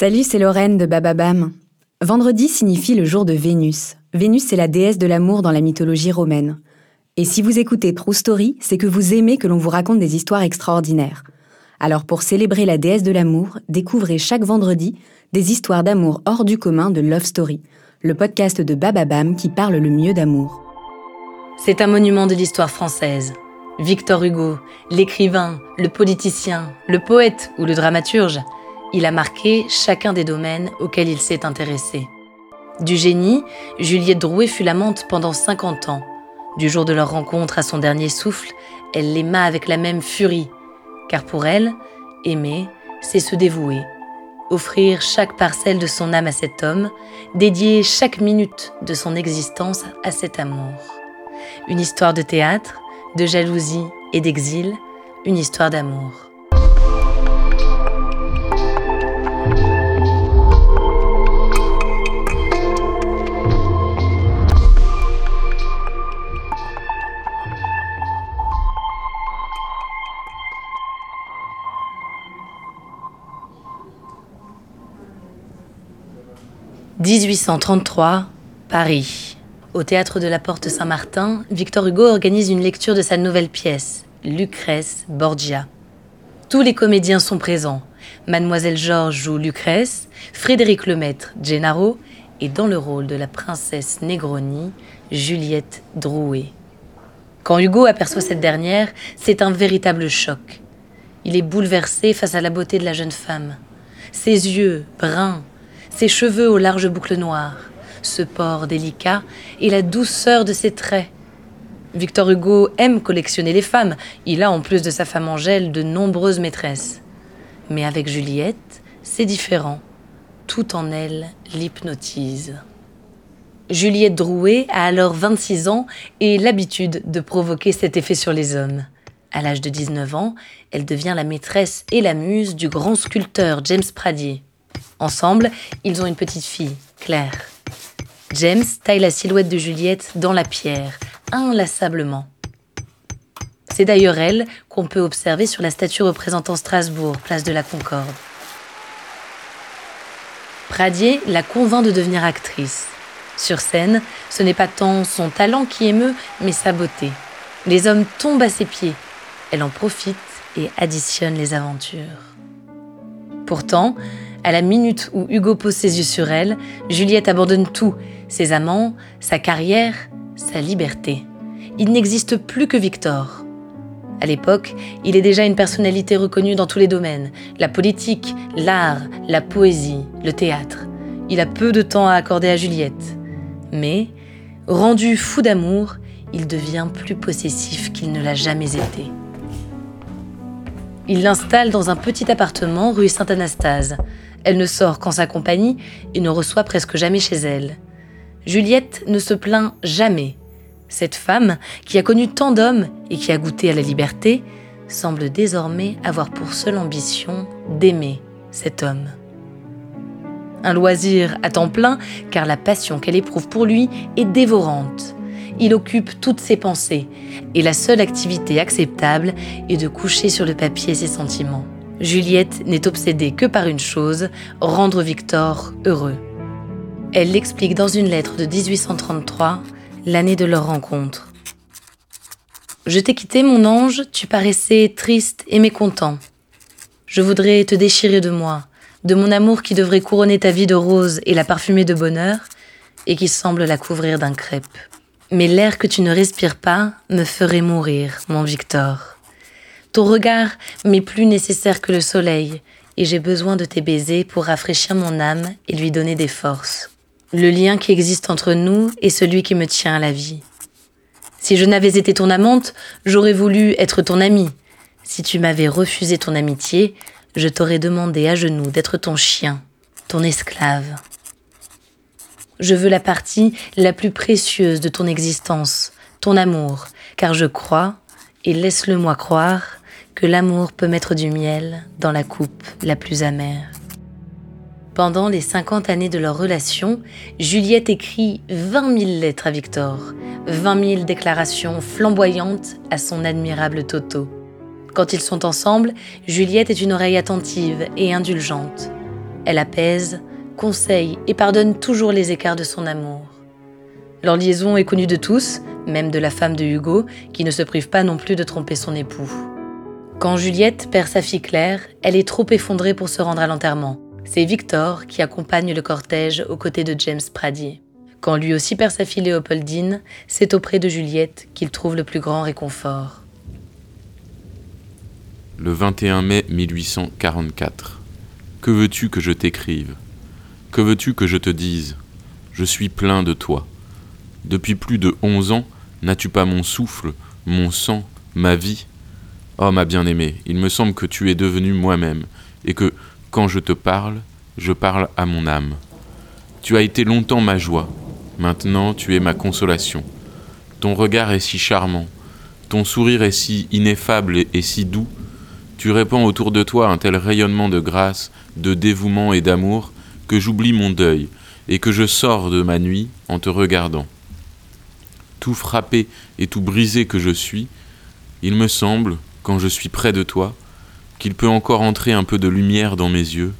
Salut, c'est Lorraine de Bababam. Vendredi signifie le jour de Vénus. Vénus, c'est la déesse de l'amour dans la mythologie romaine. Et si vous écoutez True Story, c'est que vous aimez que l'on vous raconte des histoires extraordinaires. Alors pour célébrer la déesse de l'amour, découvrez chaque vendredi des histoires d'amour hors du commun de Love Story, le podcast de Bababam qui parle le mieux d'amour. C'est un monument de l'histoire française. Victor Hugo, l'écrivain, le politicien, le poète ou le dramaturge, il a marqué chacun des domaines auxquels il s'est intéressé. Du génie, Juliette Drouet fut l'amante pendant 50 ans. Du jour de leur rencontre à son dernier souffle, elle l'aima avec la même furie, car pour elle, aimer, c'est se dévouer, offrir chaque parcelle de son âme à cet homme, dédier chaque minute de son existence à cet amour. Une histoire de théâtre, de jalousie et d'exil, une histoire d'amour. 1833, Paris. Au théâtre de la Porte Saint-Martin, Victor Hugo organise une lecture de sa nouvelle pièce, Lucrèce Borgia. Tous les comédiens sont présents. Mademoiselle Georges joue Lucrèce, Frédéric Lemaître, Gennaro, et dans le rôle de la princesse Negroni, Juliette Drouet. Quand Hugo aperçoit cette dernière, c'est un véritable choc. Il est bouleversé face à la beauté de la jeune femme. Ses yeux, bruns, ses cheveux aux larges boucles noires, ce port délicat et la douceur de ses traits. Victor Hugo aime collectionner les femmes. Il a, en plus de sa femme Angèle, de nombreuses maîtresses. Mais avec Juliette, c'est différent. Tout en elle l'hypnotise. Juliette Drouet a alors 26 ans et l'habitude de provoquer cet effet sur les hommes. À l'âge de 19 ans, elle devient la maîtresse et la muse du grand sculpteur James Pradier. Ensemble, ils ont une petite fille, Claire. James taille la silhouette de Juliette dans la pierre, inlassablement. C'est d'ailleurs elle qu'on peut observer sur la statue représentant Strasbourg, place de la Concorde. Pradier la convainc de devenir actrice. Sur scène, ce n'est pas tant son talent qui émeut, mais sa beauté. Les hommes tombent à ses pieds. Elle en profite et additionne les aventures. Pourtant, à la minute où Hugo pose ses yeux sur elle, Juliette abandonne tout, ses amants, sa carrière, sa liberté. Il n'existe plus que Victor. À l'époque, il est déjà une personnalité reconnue dans tous les domaines, la politique, l'art, la poésie, le théâtre. Il a peu de temps à accorder à Juliette. Mais, rendu fou d'amour, il devient plus possessif qu'il ne l'a jamais été. Il l'installe dans un petit appartement rue Saint-Anastase. Elle ne sort qu'en sa compagnie et ne reçoit presque jamais chez elle. Juliette ne se plaint jamais. Cette femme, qui a connu tant d'hommes et qui a goûté à la liberté, semble désormais avoir pour seule ambition d'aimer cet homme. Un loisir à temps plein, car la passion qu'elle éprouve pour lui est dévorante. Il occupe toutes ses pensées, et la seule activité acceptable est de coucher sur le papier ses sentiments. Juliette n'est obsédée que par une chose, rendre Victor heureux. Elle l'explique dans une lettre de 1833, l'année de leur rencontre. Je t'ai quitté, mon ange, tu paraissais triste et mécontent. Je voudrais te déchirer de moi, de mon amour qui devrait couronner ta vie de rose et la parfumer de bonheur, et qui semble la couvrir d'un crêpe. Mais l'air que tu ne respires pas me ferait mourir, mon Victor. Ton regard m'est plus nécessaire que le soleil, et j'ai besoin de tes baisers pour rafraîchir mon âme et lui donner des forces. Le lien qui existe entre nous est celui qui me tient à la vie. Si je n'avais été ton amante, j'aurais voulu être ton amie. Si tu m'avais refusé ton amitié, je t'aurais demandé à genoux d'être ton chien, ton esclave. Je veux la partie la plus précieuse de ton existence, ton amour, car je crois, et laisse-le moi croire, que l'amour peut mettre du miel dans la coupe la plus amère. Pendant les 50 années de leur relation, Juliette écrit 20 000 lettres à Victor, 20 000 déclarations flamboyantes à son admirable Toto. Quand ils sont ensemble, Juliette est une oreille attentive et indulgente. Elle apaise, conseille et pardonne toujours les écarts de son amour. Leur liaison est connue de tous, même de la femme de Hugo, qui ne se prive pas non plus de tromper son époux. Quand Juliette perd sa fille Claire, elle est trop effondrée pour se rendre à l'enterrement. C'est Victor qui accompagne le cortège aux côtés de James Pradier. Quand lui aussi perd sa fille Léopoldine, c'est auprès de Juliette qu'il trouve le plus grand réconfort. Le 21 mai 1844. Que veux-tu que je t'écrive? Que veux-tu que je te dise? Je suis plein de toi. Depuis plus de onze ans, n'as-tu pas mon souffle, mon sang, ma vie? Oh ma bien-aimée, il me semble que tu es devenue moi-même, et que, quand je te parle, je parle à mon âme. Tu as été longtemps ma joie, maintenant tu es ma consolation. Ton regard est si charmant, ton sourire est si ineffable et, si doux, tu répands autour de toi un tel rayonnement de grâce, de dévouement et d'amour, que j'oublie mon deuil, et que je sors de ma nuit en te regardant. Tout frappé et tout brisé que je suis, il me semble, quand je suis près de toi, qu'il peut encore entrer un peu de lumière dans mes yeux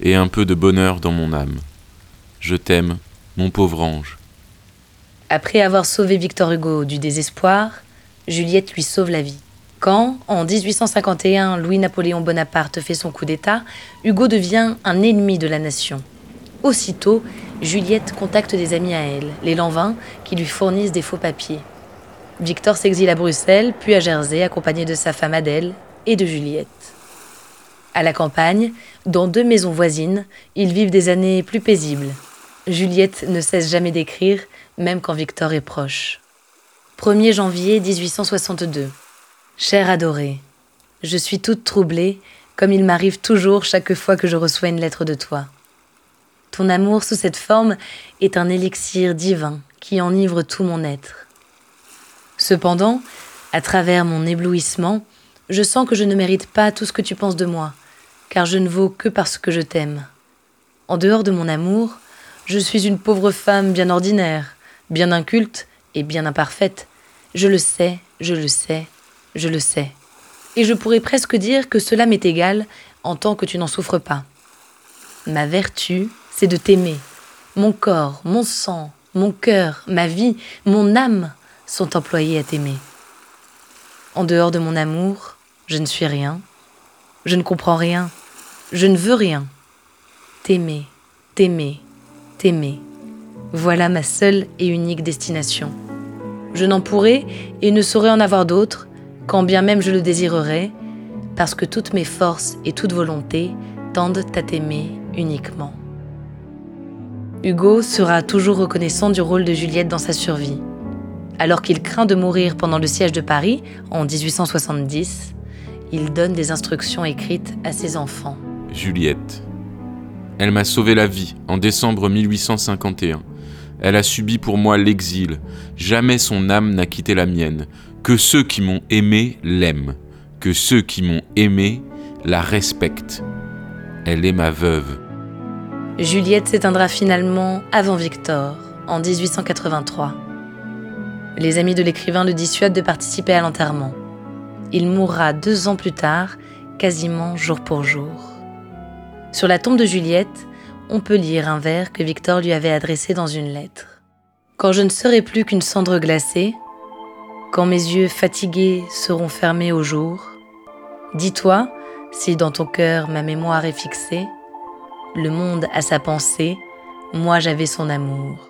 et un peu de bonheur dans mon âme. Je t'aime, mon pauvre ange. Après avoir sauvé Victor Hugo du désespoir, Juliette lui sauve la vie. Quand, en 1851, Louis-Napoléon Bonaparte fait son coup d'État, Hugo devient un ennemi de la nation. Aussitôt, Juliette contacte des amis à elle, les Lanvin, qui lui fournissent des faux papiers. Victor s'exile à Bruxelles, puis à Jersey, accompagné de sa femme Adèle et de Juliette. À la campagne, dans deux maisons voisines, ils vivent des années plus paisibles. Juliette ne cesse jamais d'écrire, même quand Victor est proche. 1er janvier 1862. Cher adoré, je suis toute troublée, comme il m'arrive toujours chaque fois que je reçois une lettre de toi. Ton amour sous cette forme est un élixir divin qui enivre tout mon être. Cependant, à travers mon éblouissement, je sens que je ne mérite pas tout ce que tu penses de moi, car je ne vaux que parce que je t'aime. En dehors de mon amour, je suis une pauvre femme bien ordinaire, bien inculte et bien imparfaite. Je le sais, je le sais, je le sais. Et je pourrais presque dire que cela m'est égal en tant que tu n'en souffres pas. Ma vertu, c'est de t'aimer. Mon corps, mon sang, mon cœur, ma vie, mon âme sont employés à t'aimer. En dehors de mon amour, je ne suis rien, je ne comprends rien, je ne veux rien. T'aimer, t'aimer, t'aimer. Voilà ma seule et unique destination. Je n'en pourrai et ne saurais en avoir d'autres, quand bien même je le désirerais, parce que toutes mes forces et toute volonté tendent à t'aimer uniquement. Hugo sera toujours reconnaissant du rôle de Juliette dans sa survie alors qu'il craint de mourir pendant le siège de Paris en 1870, il donne des instructions écrites à ses enfants. Juliette. Elle m'a sauvé la vie en décembre 1851. Elle a subi pour moi l'exil. Jamais son âme n'a quitté la mienne. Que ceux qui m'ont aimé l'aiment. Que ceux qui m'ont aimé la respectent. Elle est ma veuve. Juliette s'éteindra finalement avant Victor, en 1883. Les amis de l'écrivain le dissuadent de participer à l'enterrement. Il mourra deux ans plus tard, quasiment jour pour jour. Sur la tombe de Juliette, on peut lire un vers que Victor lui avait adressé dans une lettre. Quand je ne serai plus qu'une cendre glacée, quand mes yeux fatigués seront fermés au jour, dis-toi, si dans ton cœur ma mémoire est fixée, Le monde a sa pensée, moi j'avais son amour.